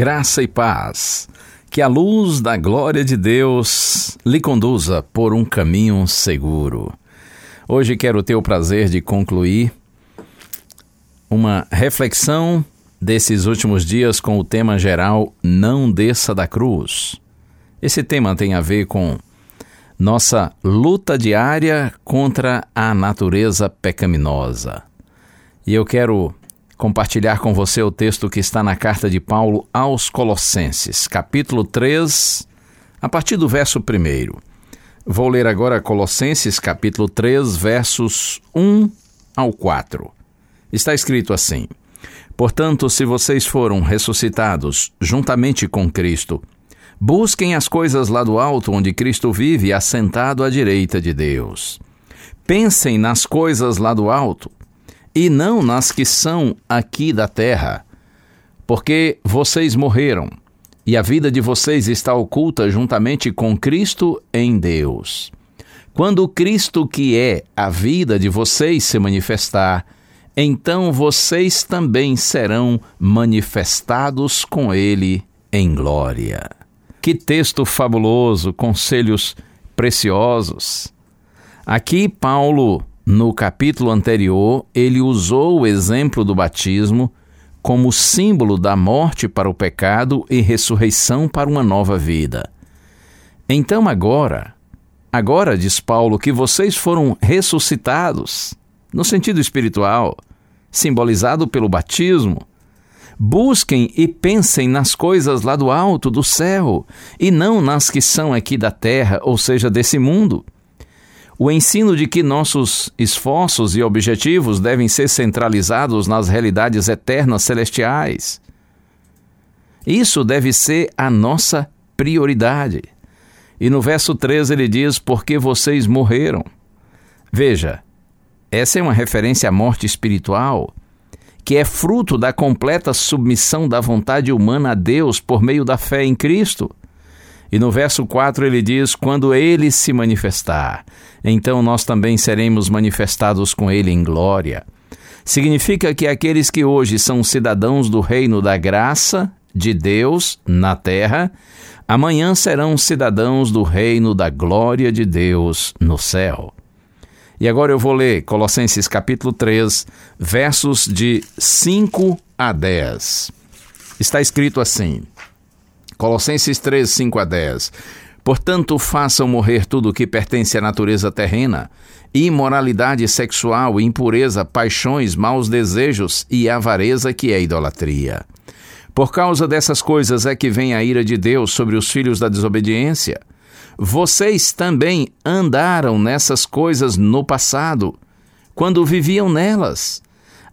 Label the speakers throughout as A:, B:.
A: Graça e paz. Que a luz da glória de Deus lhe conduza por um caminho seguro. Hoje quero ter o prazer de concluir uma reflexão desses últimos dias com o tema geral Não desça da cruz. Esse tema tem a ver com nossa luta diária contra a natureza pecaminosa. E eu quero compartilhar com você o texto que está na carta de Paulo aos Colossenses, capítulo 3, a partir do verso 1. Vou ler agora Colossenses, capítulo 3, versos 1 ao 4. Está escrito assim: Portanto, se vocês foram ressuscitados juntamente com Cristo, busquem as coisas lá do alto onde Cristo vive, assentado à direita de Deus. Pensem nas coisas lá do alto e não nas que são aqui da terra, porque vocês morreram e a vida de vocês está oculta juntamente com Cristo em Deus. Quando Cristo, que é a vida de vocês, se manifestar, então vocês também serão manifestados com Ele em glória. Que texto fabuloso, conselhos preciosos. Aqui, Paulo, no capítulo anterior, ele usou o exemplo do batismo como símbolo da morte para o pecado e ressurreição para uma nova vida. Então, agora, agora, diz Paulo, que vocês foram ressuscitados, no sentido espiritual, simbolizado pelo batismo, Busquem e pensem nas coisas lá do alto, do céu, e não nas que são aqui da terra, ou seja, desse mundo. O ensino de que nossos esforços e objetivos devem ser centralizados nas realidades eternas celestiais. Isso deve ser a nossa prioridade. E no verso 13 ele diz: Porque vocês morreram. Veja, essa é uma referência à morte espiritual que é fruto da completa submissão da vontade humana a Deus por meio da fé em Cristo. E no verso 4 ele diz: Quando ele se manifestar, então nós também seremos manifestados com ele em glória. Significa que aqueles que hoje são cidadãos do reino da graça de Deus na terra, amanhã serão cidadãos do reino da glória de Deus no céu. E agora eu vou ler Colossenses capítulo 3, versos de 5 a 10. Está escrito assim: Colossenses 3, 5 a 10. Portanto, façam morrer tudo o que pertence à natureza terrena: imoralidade sexual, impureza, paixões, maus desejos e avareza, que é idolatria. Por causa dessas coisas é que vem a ira de Deus sobre os filhos da desobediência. Vocês também andaram nessas coisas no passado, quando viviam nelas.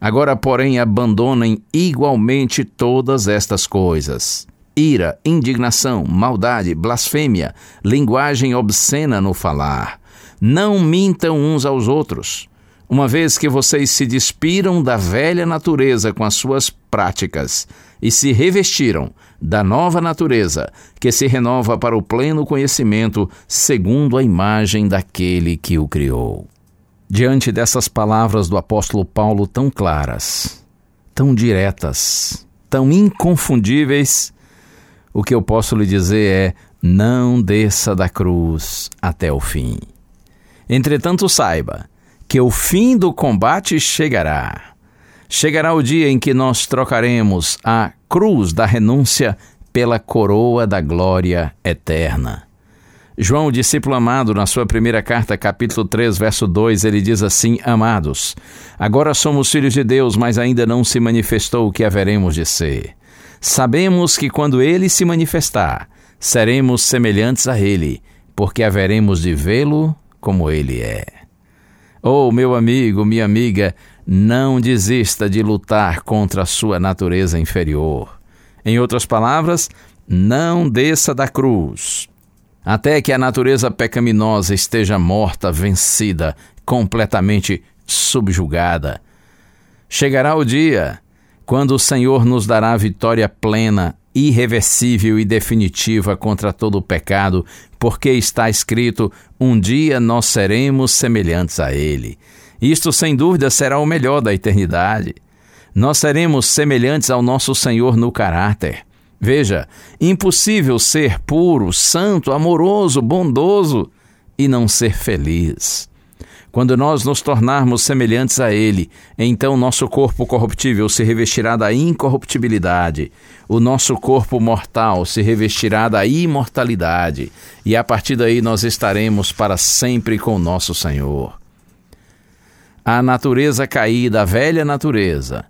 A: Agora, porém, abandonem igualmente todas estas coisas: ira, indignação, maldade, blasfêmia, linguagem obscena no falar. Não mintam uns aos outros. uma vez que vocês se despiram da velha natureza com as suas práticas e se revestiram da nova natureza, que se renova para o pleno conhecimento, segundo a imagem daquele que o criou. Diante dessas palavras do apóstolo Paulo tão claras, tão diretas, tão inconfundíveis, o que eu posso lhe dizer é: não desça da cruz até o fim. Entretanto, saiba que o fim do combate chegará. Chegará o dia em que nós trocaremos a cruz da renúncia pela coroa da glória eterna. João, o discípulo amado, na sua primeira carta, capítulo 3, verso 2, ele diz assim: Amados, agora somos filhos de Deus, mas ainda não se manifestou o que haveremos de ser. Sabemos que quando ele se manifestar, seremos semelhantes a ele, porque haveremos de vê-lo como ele é. Oh, meu amigo, minha amiga, não desista de lutar contra a sua natureza inferior. Em outras palavras, não desça da cruz. Até que a natureza pecaminosa esteja morta, vencida, completamente subjugada. Chegará o dia quando o Senhor nos dará vitória plena irreversível e definitiva contra todo o pecado, porque está escrito: um dia nós seremos semelhantes a Ele. Isto, sem dúvida, será o melhor da eternidade. Nós seremos semelhantes ao nosso Senhor no caráter. Veja, impossível ser puro, santo, amoroso, bondoso e não ser feliz. Quando nós nos tornarmos semelhantes a Ele, então nosso corpo corruptível se revestirá da incorruptibilidade, o nosso corpo mortal se revestirá da imortalidade, e a partir daí nós estaremos para sempre com nosso Senhor. A natureza caída, a velha natureza,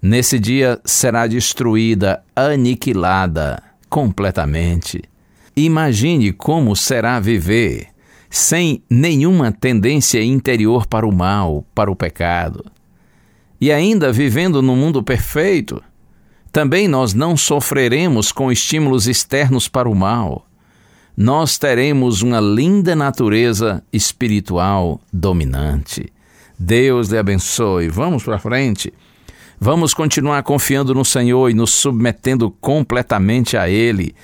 A: nesse dia será destruída, aniquilada completamente. Imagine como será viver sem nenhuma tendência interior para o mal, para o pecado. E ainda vivendo num mundo perfeito, também nós não sofreremos com estímulos externos para o mal. Nós teremos uma linda natureza espiritual dominante. Deus lhe abençoe. Vamos para frente. Vamos continuar confiando no Senhor e nos submetendo completamente a Ele.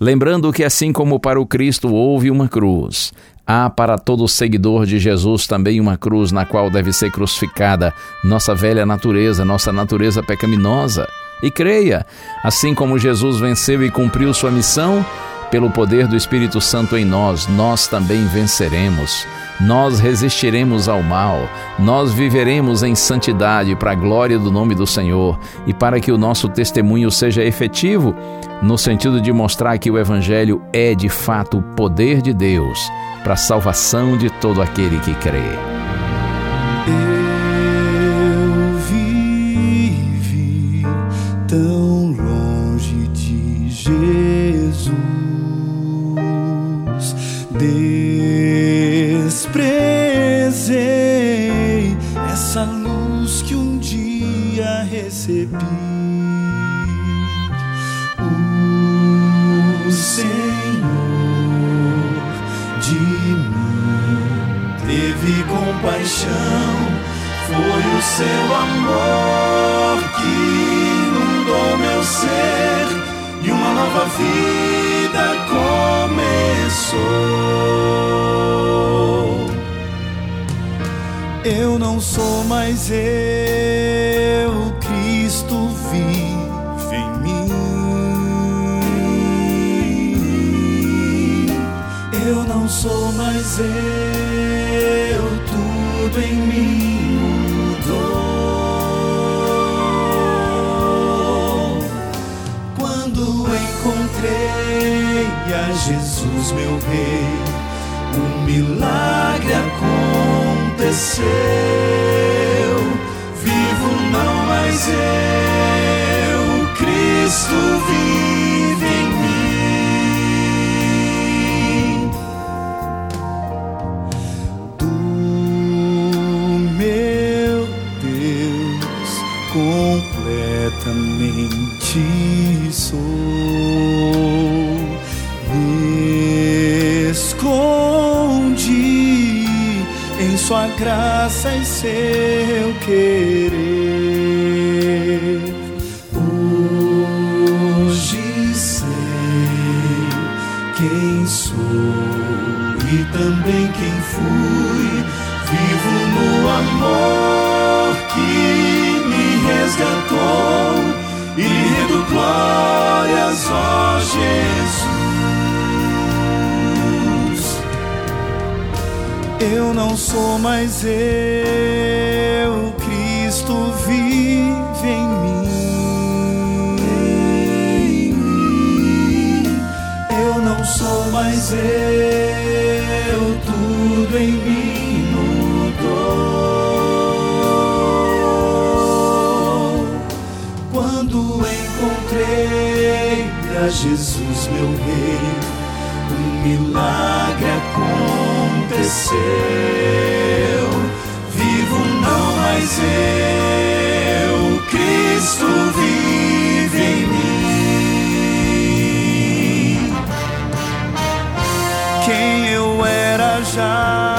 A: Lembrando que, assim como para o Cristo houve uma cruz, Há para todo seguidor de Jesus também uma cruz na qual deve ser crucificada nossa velha natureza, nossa natureza pecaminosa. E creia, assim como Jesus venceu e cumpriu sua missão, pelo poder do Espírito Santo em nós, nós também venceremos. Nós resistiremos ao mal, nós viveremos em santidade para a glória do nome do Senhor e para que o nosso testemunho seja efetivo, no sentido de mostrar que o Evangelho é de fato o poder de Deus para a salvação de todo aquele que crê.
B: Recebi. O Senhor de mim. Teve compaixão, foi o seu amor que inundou meu ser e uma nova vida começou. Eu não sou mais eu, sou mais eu, tudo em mim mudou. Quando encontrei a Jesus, meu Rei, um milagre aconteceu. Sua graça e seu querer. Hoje sei quem sou e também quem fui. Vivo no amor que me resgatou e rendo glórias, ó Jesus. Eu não sou mais eu, Cristo vive em mim. Eu não sou mais eu, tudo em mim mudou. Quando encontrei a Jesus, meu Rei, milagre aconteceu. Vivo não mais eu, Cristo vive em mim. Quem eu era já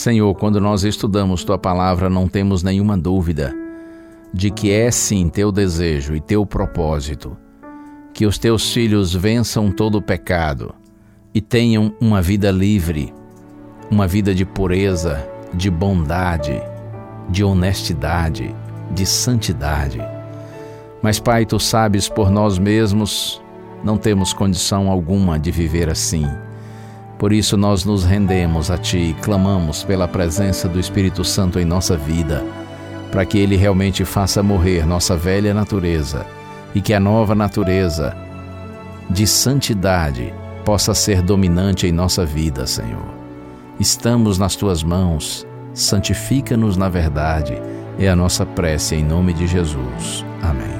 A: Senhor, quando nós estudamos tua palavra, não temos nenhuma dúvida de que é sim teu desejo e teu propósito que os teus filhos vençam todo o pecado e tenham uma vida livre, uma vida de pureza, de bondade, de honestidade, de santidade. Mas, Pai, tu sabes por nós mesmos não temos condição alguma de viver assim. Por isso nós nos rendemos a Ti e clamamos pela presença do Espírito Santo em nossa vida, para que Ele realmente faça morrer nossa velha natureza e que a nova natureza de santidade possa ser dominante em nossa vida, Senhor. Estamos nas Tuas mãos, santifica-nos na verdade, é a nossa prece em nome de Jesus. Amém.